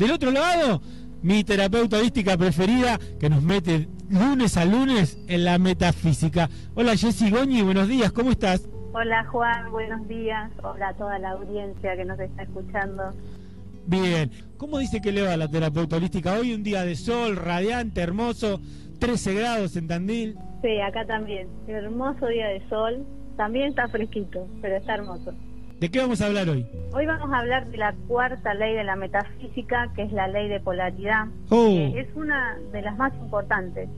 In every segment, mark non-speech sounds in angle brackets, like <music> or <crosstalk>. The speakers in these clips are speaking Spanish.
Del otro lado, mi terapeuta holística preferida que nos mete lunes a lunes en la metafísica. Hola Jessy Goñi, buenos días, ¿cómo estás? Hola Juan, buenos días. Hola a toda la audiencia que nos está escuchando. Bien, ¿cómo dice que le va la terapeuta holística? Hoy un día de sol, radiante, hermoso, 13 grados en Tandil. Sí, acá también. Hermoso día de sol. También está fresquito, pero está hermoso. ¿De qué vamos a hablar hoy? Hoy vamos a hablar de la cuarta ley de la metafísica, que es la ley de polaridad. Oh. es una de las más importantes,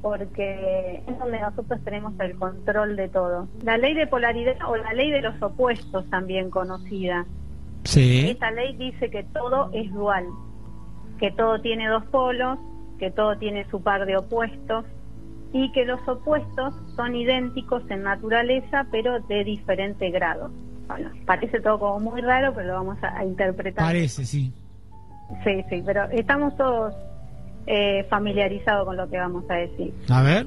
porque es donde nosotros tenemos el control de todo. La ley de polaridad o la ley de los opuestos, también conocida. Sí. Esta ley dice que todo es dual, que todo tiene dos polos, que todo tiene su par de opuestos y que los opuestos son idénticos en naturaleza, pero de diferente grado. Bueno, parece todo como muy raro, pero lo vamos a, interpretar. Parece, sí. Sí, sí, pero estamos todos eh, familiarizados con lo que vamos a decir. A ver.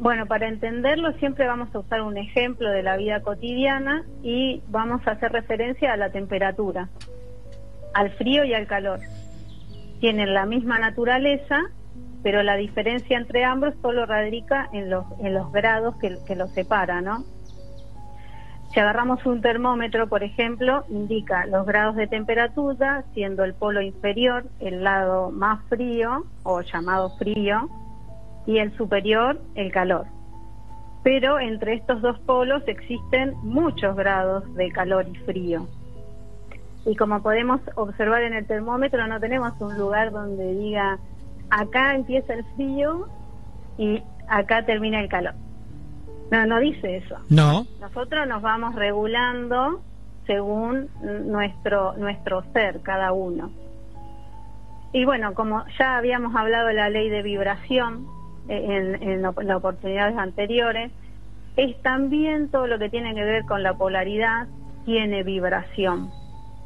Bueno, para entenderlo siempre vamos a usar un ejemplo de la vida cotidiana y vamos a hacer referencia a la temperatura, al frío y al calor. Tienen la misma naturaleza, pero la diferencia entre ambos solo radica en los, en los grados que, que los separan, ¿no? Si agarramos un termómetro, por ejemplo, indica los grados de temperatura, siendo el polo inferior el lado más frío o llamado frío y el superior el calor. Pero entre estos dos polos existen muchos grados de calor y frío. Y como podemos observar en el termómetro, no tenemos un lugar donde diga acá empieza el frío y acá termina el calor. No, no dice eso. No. Nosotros nos vamos regulando según nuestro, nuestro ser, cada uno. Y bueno, como ya habíamos hablado de la ley de vibración eh, en, oportunidades anteriores, es también todo lo que tiene que ver con la polaridad, tiene vibración,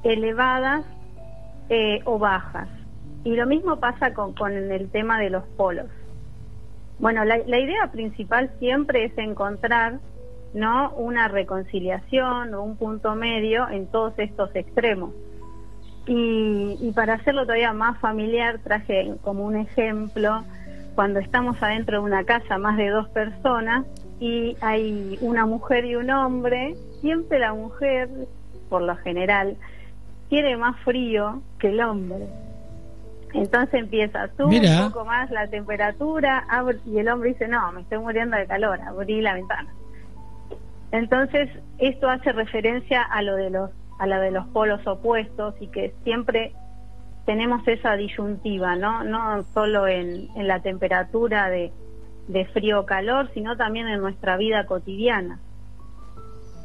elevadas eh, o bajas. Y lo mismo pasa con, con el tema de los polos. Bueno, la, idea principal siempre es encontrar no una reconciliación o un punto medio en todos estos extremos. Y, y, para hacerlo todavía más familiar traje como un ejemplo cuando estamos adentro de una casa más de dos personas y hay una mujer y un hombre, siempre la mujer, por lo general, tiene más frío que el hombre. Entonces empieza a subir un poco más la temperatura y el hombre dice, no, me estoy muriendo de calor, abrí la ventana. Entonces, esto hace referencia a lo de los a lo de los polos opuestos y que siempre tenemos esa disyuntiva, ¿no? No solo en, en la temperatura de, de frío o calor, sino también en nuestra vida cotidiana.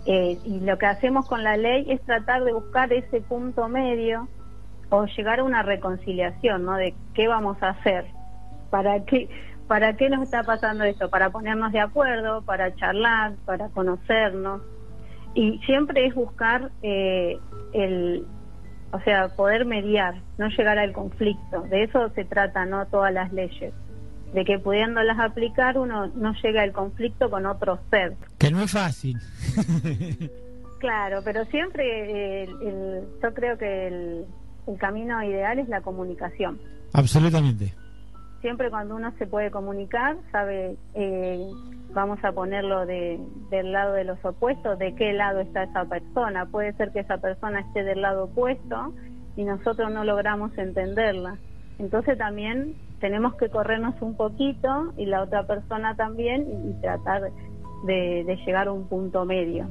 Eh, y lo que hacemos con la ley es tratar de buscar ese punto medio o llegar a una reconciliación, ¿no? De qué vamos a hacer, para qué, para qué nos está pasando esto, para ponernos de acuerdo, para charlar, para conocernos. Y siempre es buscar eh, el, o sea, poder mediar, no llegar al conflicto. De eso se trata, ¿no? Todas las leyes. De que pudiéndolas aplicar uno no llega al conflicto con otro ser. Que no es fácil. <laughs> claro, pero siempre el, yo creo que el, el camino ideal es la comunicación. Absolutamente. Siempre cuando uno se puede comunicar, sabe, eh, vamos a ponerlo de, del lado de los opuestos, de qué lado está esa persona. Puede ser que esa persona esté del lado opuesto y nosotros no logramos entenderla. Entonces también tenemos que corrernos un poquito y la otra persona también y, tratar de, de llegar a un punto medio.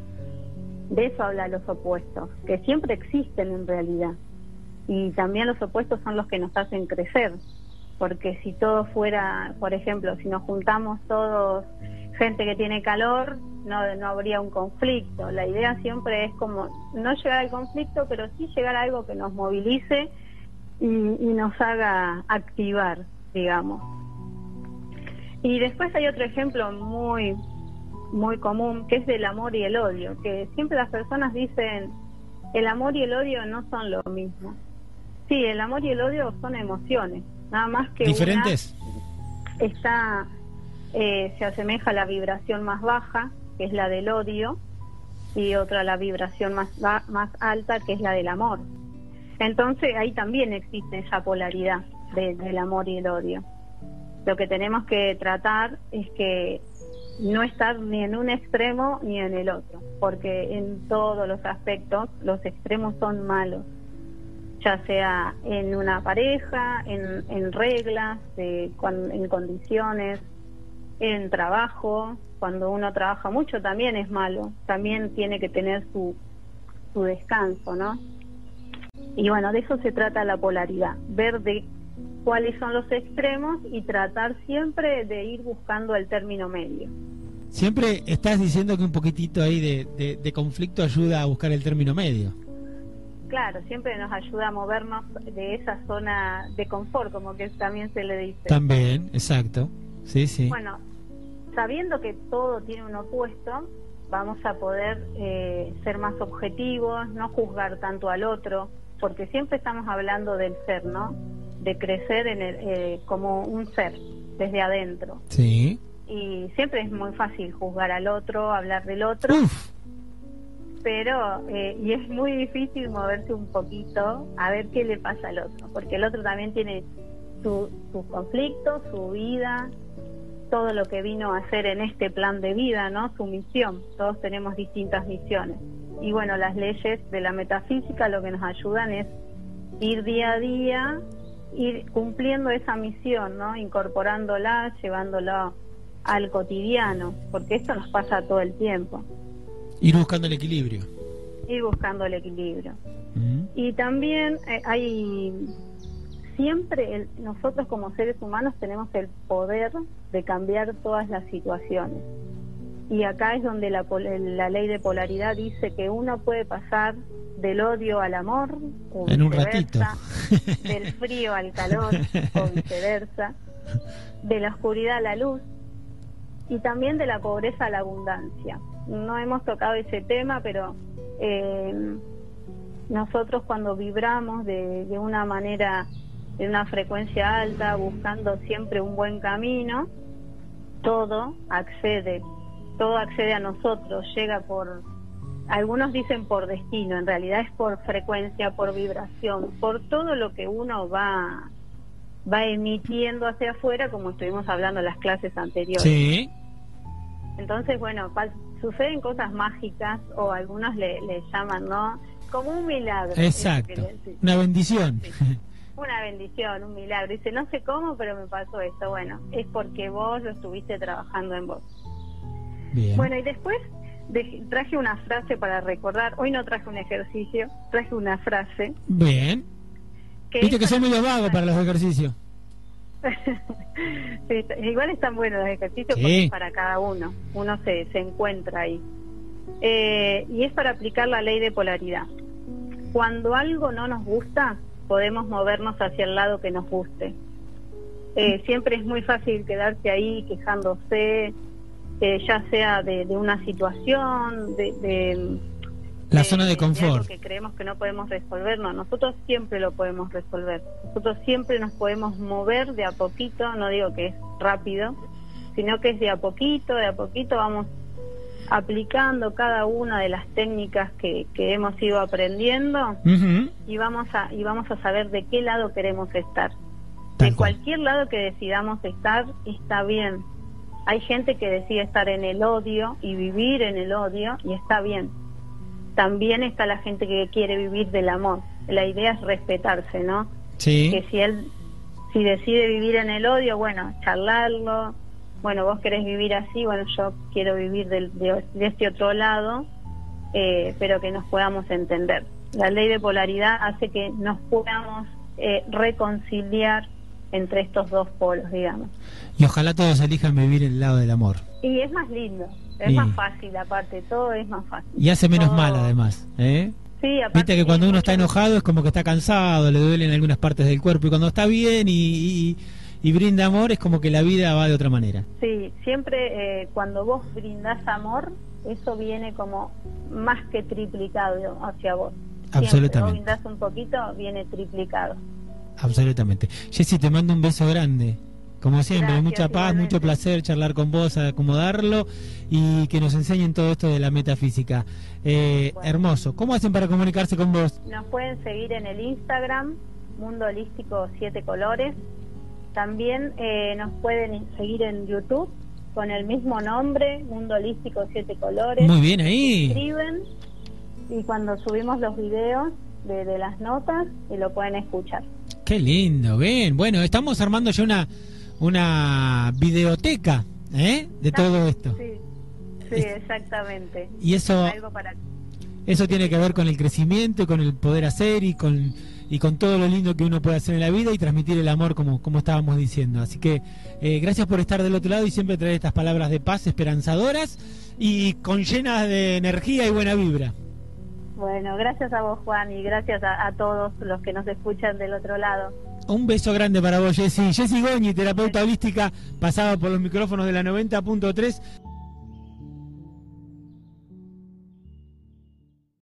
De eso habla los opuestos, que siempre existen en realidad y también los opuestos son los que nos hacen crecer, porque si todo fuera, por ejemplo, si nos juntamos todos gente que tiene calor, no, no habría un conflicto. La idea siempre es como no llegar al conflicto, pero sí llegar a algo que nos movilice y, y nos haga activar, digamos. Y después hay otro ejemplo muy muy común que es del amor y el odio, que siempre las personas dicen el amor y el odio no son lo mismo. Sí, el amor y el odio son emociones, nada más que diferentes. está eh, se asemeja a la vibración más baja, que es la del odio, y otra la vibración más más alta, que es la del amor. Entonces ahí también existe esa polaridad del amor y el odio. Lo que tenemos que tratar es que no estar ni en un extremo ni en el otro, porque en todos los aspectos los extremos son malos, ya sea en una pareja, en, reglas, en condiciones, en trabajo, cuando uno trabaja mucho también es malo, también tiene que tener su, su descanso, ¿no? Y bueno, de eso se trata la polaridad, ver de cuáles son los extremos y tratar siempre de ir buscando el término medio. Siempre estás diciendo que un poquitito ahí de, de, conflicto ayuda a buscar el término medio. Claro, siempre nos ayuda a movernos de esa zona de confort, como que también se le dice. También, exacto. Sí, sí. Bueno, sabiendo que todo tiene un opuesto, vamos a poder eh, ser más objetivos, no juzgar tanto al otro, porque siempre estamos hablando del ser, ¿no? De crecer en el, eh, como un ser, desde adentro. Sí. Y siempre es muy fácil juzgar al otro, hablar del otro. Pero, eh, y es muy difícil moverse un poquito a ver qué le pasa al otro, porque el otro también tiene sus conflictos, su vida, todo lo que vino a hacer en este plan de vida, ¿no? Su misión. Todos tenemos distintas misiones. Y bueno, las leyes de la metafísica lo que nos ayudan es ir día a día, ir cumpliendo esa misión, ¿no? Incorporándola, llevándola al cotidiano, porque esto nos pasa todo el tiempo. Ir buscando el equilibrio. Ir buscando el equilibrio. Y también eh, hay siempre nosotros como seres humanos tenemos el poder de cambiar todas las situaciones. Y acá es donde la, la ley de polaridad dice que uno puede pasar del odio al amor, o en un ratito, <laughs> del frío al calor, o viceversa, de la oscuridad a la luz, y también de la pobreza a la abundancia. No hemos tocado ese tema, pero eh, nosotros cuando vibramos de, de una manera de una frecuencia alta, buscando siempre un buen camino, todo accede, todo accede a nosotros, llega por, algunos dicen por destino, en realidad es por frecuencia, por vibración, por todo lo que uno va, va emitiendo hacia afuera, como estuvimos hablando en las clases anteriores. Sí. Entonces, bueno, suceden cosas mágicas o algunos le, le llaman, ¿no? Como un milagro. Exacto. Una bendición una bendición, un milagro. Dice, no sé cómo, pero me pasó esto. Bueno, es porque vos lo estuviste trabajando en vos. Bien. Bueno, y después traje una frase para recordar. Hoy no traje un ejercicio, traje una frase. Bien. Viste que son muy vagos para los ejercicios. <laughs> igual están buenos los ejercicios porque es para cada uno. Uno se, se encuentra ahí. Eh, y es para aplicar la ley de polaridad. Cuando algo no nos gusta, podemos movernos hacia el lado que nos guste. Eh, siempre es muy fácil quedarse ahí quejándose, eh, ya sea de, una situación, de, la zona de confort. que creemos que no podemos resolver, no, nosotros siempre lo podemos resolver. Nosotros siempre nos podemos mover de a poquito, no digo que es rápido, sino que es de a poquito, de a poquito vamos aplicando cada una de las técnicas que, que hemos ido aprendiendo y vamos a y vamos a saber de qué lado queremos estar. de cualquier lado que decidamos estar está bien. Hay gente que decide estar en el odio y vivir en el odio y está bien. También está la gente que quiere vivir del amor. La idea es respetarse, ¿no? Sí. Que si él si decide vivir en el odio, bueno, charlarlo, bueno, vos querés vivir así, bueno, yo quiero vivir de, este otro lado, eh, pero que nos podamos entender. La ley de polaridad hace que nos podamos eh, reconciliar entre estos dos polos, digamos. Y ojalá todos elijan vivir el lado del amor. Y es más lindo, es más fácil aparte, todo es más fácil. Y hace menos mal además, ¿eh? Sí, aparte Viste que cuando uno está enojado es como que está cansado, le duelen algunas partes del cuerpo y cuando está bien y y brinda amor, es como que la vida va de otra manera. Sí, siempre eh, cuando vos brindás amor, eso viene como más que triplicado hacia vos. Absolutamente. Si brindás un poquito, viene triplicado. Absolutamente. Jessy, te mando un beso grande. Como siempre, mucha paz, mucho placer charlar con vos, acomodarlo y que nos enseñen todo esto de la metafísica. Eh, hermoso. ¿Cómo hacen para comunicarse con vos? Nos pueden seguir en el Instagram, Mundo Holístico Siete Colores. También eh, nos pueden seguir en YouTube con el mismo nombre, Mundo Holístico Siete Colores. Muy bien ahí. Escriben y cuando subimos los videos de, de las notas y lo pueden escuchar. Qué lindo, bien. Bueno, estamos armando ya una una videoteca ¿eh? de todo esto. Sí, sí exactamente. Y eso, eso tiene que ver con el crecimiento, con el poder hacer y con, y con todo lo lindo que uno puede hacer en la vida y transmitir el amor como, como estábamos diciendo. Así que eh, gracias por estar del otro lado y siempre traer estas palabras de paz esperanzadoras y con llenas de energía y buena vibra. Bueno, gracias a vos Juan y gracias a todos los que nos escuchan del otro lado. Un beso grande para vos, Jessy. Jessy Goñi, terapeuta holística, pasada por los micrófonos de la 90.3.